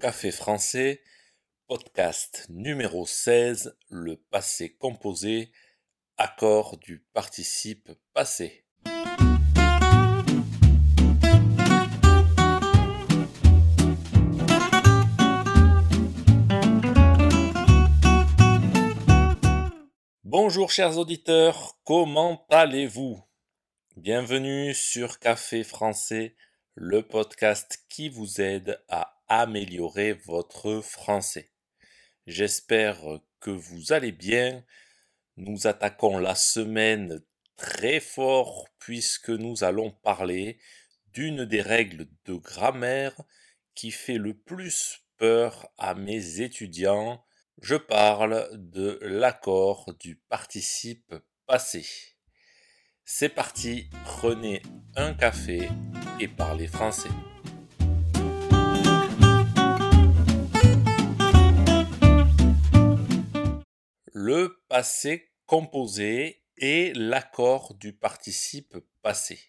Café français, podcast numéro 16, le passé composé, accord du participe passé. Bonjour chers auditeurs, comment allez-vous? Bienvenue sur Café français, le podcast qui vous aide à améliorer votre français. J'espère que vous allez bien. Nous attaquons la semaine très fort puisque nous allons parler d'une des règles de grammaire qui fait le plus peur à mes étudiants. Je parle de l'accord du participe passé. C'est parti, prenez un café et parlez français. Le passé composé et l'accord du participe passé.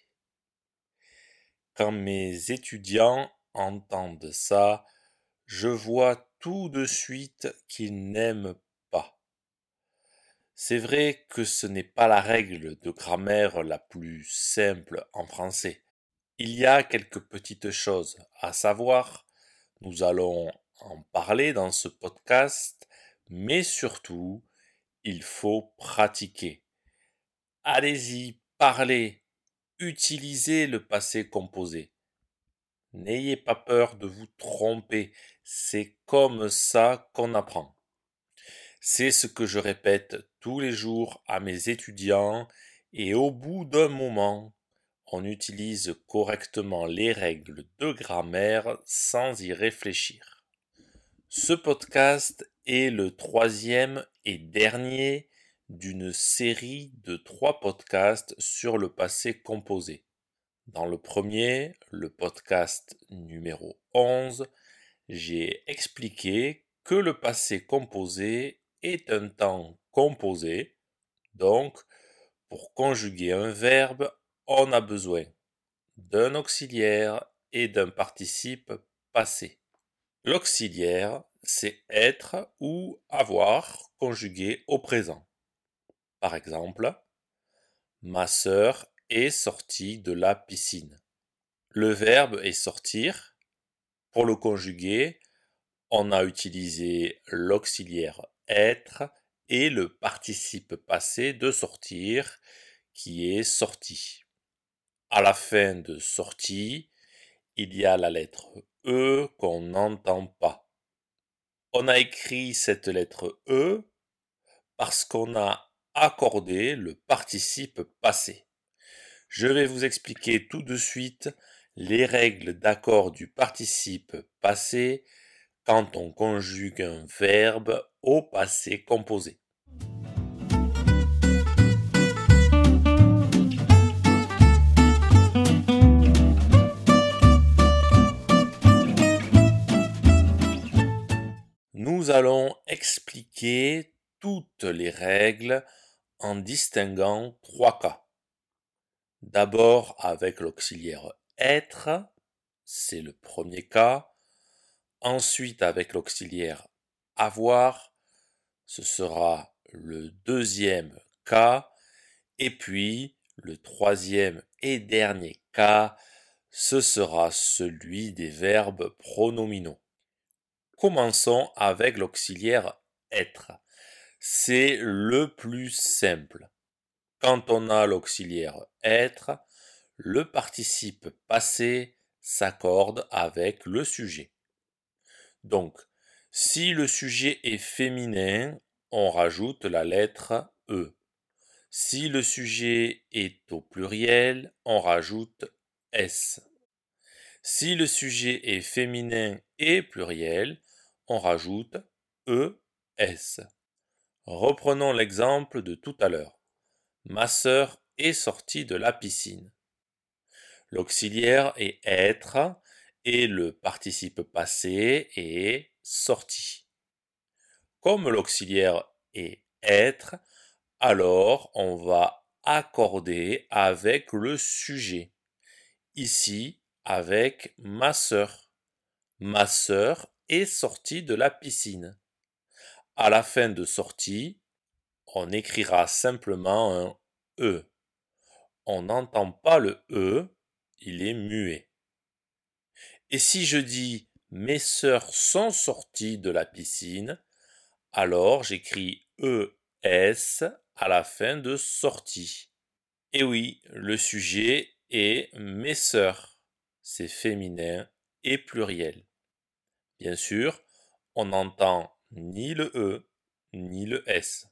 Quand mes étudiants entendent ça, je vois tout de suite qu'ils n'aiment pas. C'est vrai que ce n'est pas la règle de grammaire la plus simple en français. Il y a quelques petites choses à savoir. Nous allons en parler dans ce podcast, mais surtout, il faut pratiquer. Allez-y, parlez, utilisez le passé composé. N'ayez pas peur de vous tromper, c'est comme ça qu'on apprend. C'est ce que je répète tous les jours à mes étudiants et au bout d'un moment, on utilise correctement les règles de grammaire sans y réfléchir. Ce podcast est le troisième et dernier d'une série de trois podcasts sur le passé composé. Dans le premier, le podcast numéro 11, j'ai expliqué que le passé composé est un temps composé, donc pour conjuguer un verbe, on a besoin d'un auxiliaire et d'un participe passé. L'auxiliaire, c'est être ou avoir conjugué au présent. Par exemple, ma sœur est sortie de la piscine. Le verbe est sortir. Pour le conjuguer, on a utilisé l'auxiliaire être et le participe passé de sortir qui est sorti. À la fin de sortie, il y a la lettre E qu'on n'entend pas. On a écrit cette lettre E parce qu'on a accordé le participe passé. Je vais vous expliquer tout de suite les règles d'accord du participe passé quand on conjugue un verbe au passé composé. Allons expliquer toutes les règles en distinguant trois cas. D'abord avec l'auxiliaire être, c'est le premier cas. Ensuite avec l'auxiliaire avoir, ce sera le deuxième cas. Et puis le troisième et dernier cas, ce sera celui des verbes pronominaux. Commençons avec l'auxiliaire être. C'est le plus simple. Quand on a l'auxiliaire être, le participe passé s'accorde avec le sujet. Donc, si le sujet est féminin, on rajoute la lettre E. Si le sujet est au pluriel, on rajoute S. Si le sujet est féminin et pluriel, on rajoute ES. Reprenons l'exemple de tout à l'heure. Ma sœur est sortie de la piscine. L'auxiliaire est être et le participe passé est sorti. Comme l'auxiliaire est être, alors on va accorder avec le sujet. Ici, avec ma sœur. Ma sœur est sorti de la piscine. À la fin de sortie, on écrira simplement un E. On n'entend pas le E, il est muet. Et si je dis mes sœurs sont sorties de la piscine, alors j'écris ES à la fin de sortie. Et oui, le sujet est mes sœurs. C'est féminin et pluriel. Bien sûr, on n'entend ni le E ni le S.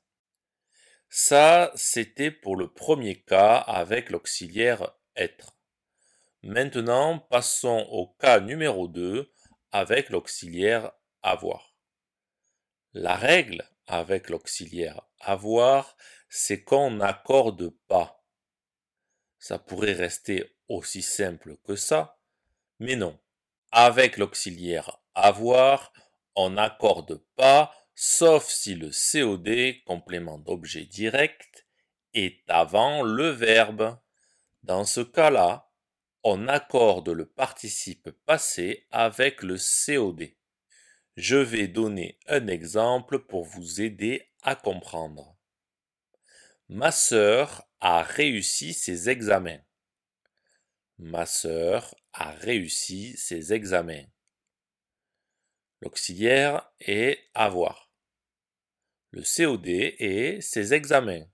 Ça, c'était pour le premier cas avec l'auxiliaire être. Maintenant, passons au cas numéro 2 avec l'auxiliaire avoir. La règle avec l'auxiliaire avoir, c'est qu'on n'accorde pas. Ça pourrait rester aussi simple que ça, mais non. Avec l'auxiliaire avoir, on n'accorde pas sauf si le COD, complément d'objet direct, est avant le verbe. Dans ce cas-là, on accorde le participe passé avec le COD. Je vais donner un exemple pour vous aider à comprendre. Ma sœur a réussi ses examens. Ma sœur a réussi ses examens. L'auxiliaire est avoir. Le COD est ses examens.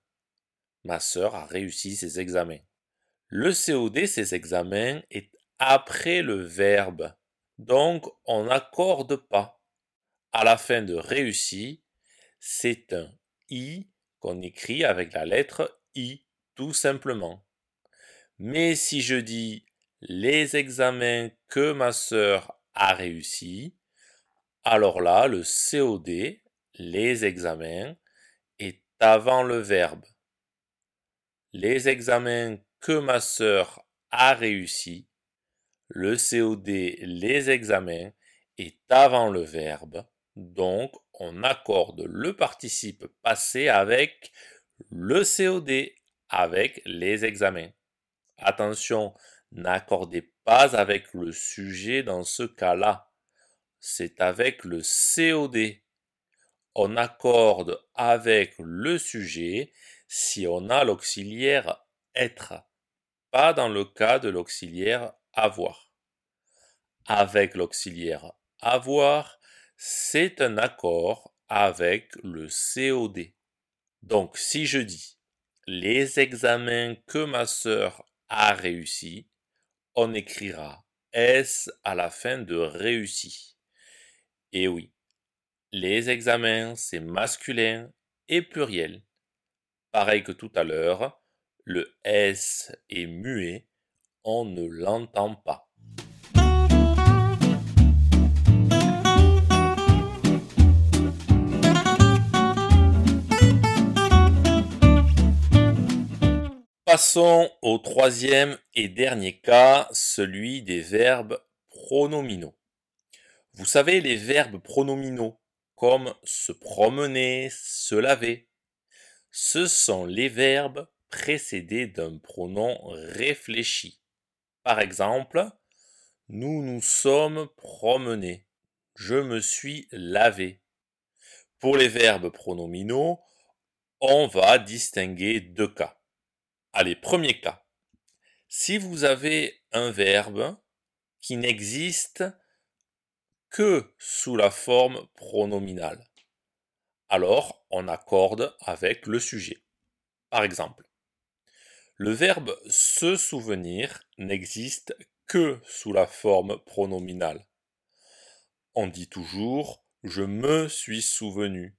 Ma sœur a réussi ses examens. Le COD, ses examens, est après le verbe. Donc, on n'accorde pas. À la fin de réussi, c'est un I qu'on écrit avec la lettre I, tout simplement. Mais si je dis les examens que ma sœur a réussi, alors là, le COD les examens est avant le verbe. Les examens que ma sœur a réussi, le COD les examens est avant le verbe, donc on accorde le participe passé avec le COD, avec les examens. Attention, n'accordez pas avec le sujet dans ce cas-là. C'est avec le COD on accorde avec le sujet si on a l'auxiliaire être, pas dans le cas de l'auxiliaire avoir. Avec l'auxiliaire avoir, c'est un accord avec le COD. Donc si je dis les examens que ma sœur a réussi, on écrira S à la fin de réussi. Et oui, les examens, c'est masculin et pluriel. Pareil que tout à l'heure, le S est muet, on ne l'entend pas. Passons au troisième et dernier cas, celui des verbes pronominaux. Vous savez, les verbes pronominaux, comme se promener, se laver. Ce sont les verbes précédés d'un pronom réfléchi. Par exemple, nous nous sommes promenés. Je me suis lavé. Pour les verbes pronominaux, on va distinguer deux cas. Allez, premier cas. Si vous avez un verbe qui n'existe que sous la forme pronominale. Alors, on accorde avec le sujet. Par exemple, le verbe se souvenir n'existe que sous la forme pronominale. On dit toujours je me suis souvenu,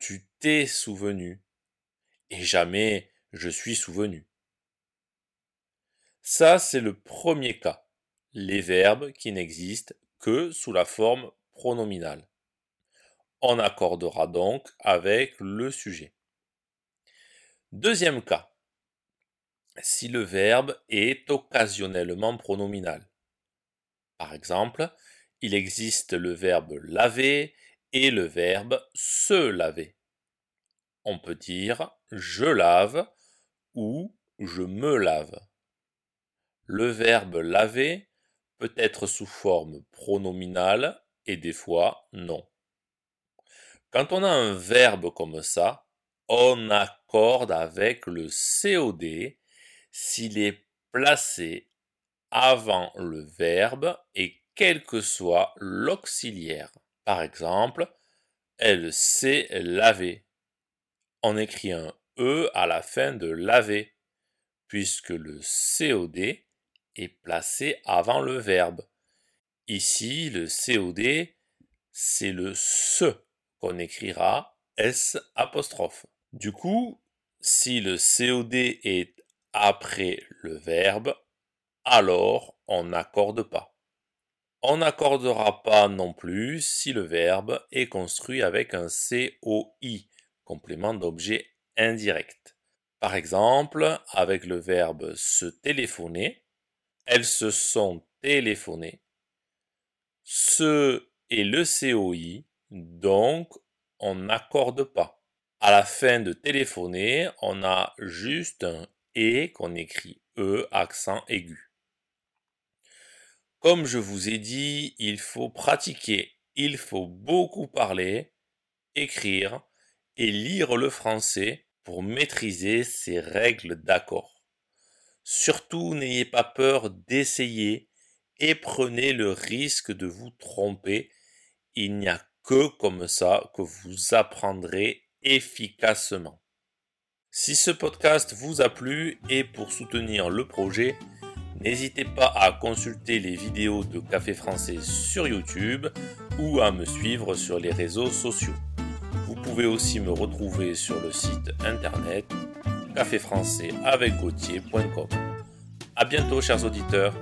tu t'es souvenu, et jamais je suis souvenu. Ça, c'est le premier cas, les verbes qui n'existent que sous la forme pronominale. On accordera donc avec le sujet. Deuxième cas. Si le verbe est occasionnellement pronominal. Par exemple, il existe le verbe laver et le verbe se laver. On peut dire je lave ou je me lave. Le verbe laver peut être sous forme pronominale et des fois non. Quand on a un verbe comme ça, on accorde avec le COD s'il est placé avant le verbe et quel que soit l'auxiliaire. Par exemple, elle s'est lavée. On écrit un E à la fin de laver, puisque le COD est placé avant le verbe. Ici, le COD, c'est le se qu'on écrira S. Du coup, si le COD est après le verbe, alors on n'accorde pas. On n'accordera pas non plus si le verbe est construit avec un COI, complément d'objet indirect. Par exemple, avec le verbe se téléphoner, elles se sont téléphonées. Ce est le COI, donc on n'accorde pas. À la fin de téléphoner, on a juste un et qu'on écrit E accent aigu. Comme je vous ai dit, il faut pratiquer, il faut beaucoup parler, écrire et lire le français pour maîtriser ces règles d'accord. Surtout n'ayez pas peur d'essayer et prenez le risque de vous tromper. Il n'y a que comme ça que vous apprendrez efficacement. Si ce podcast vous a plu et pour soutenir le projet, n'hésitez pas à consulter les vidéos de Café Français sur YouTube ou à me suivre sur les réseaux sociaux. Vous pouvez aussi me retrouver sur le site internet caféfrançais avec A bientôt chers auditeurs.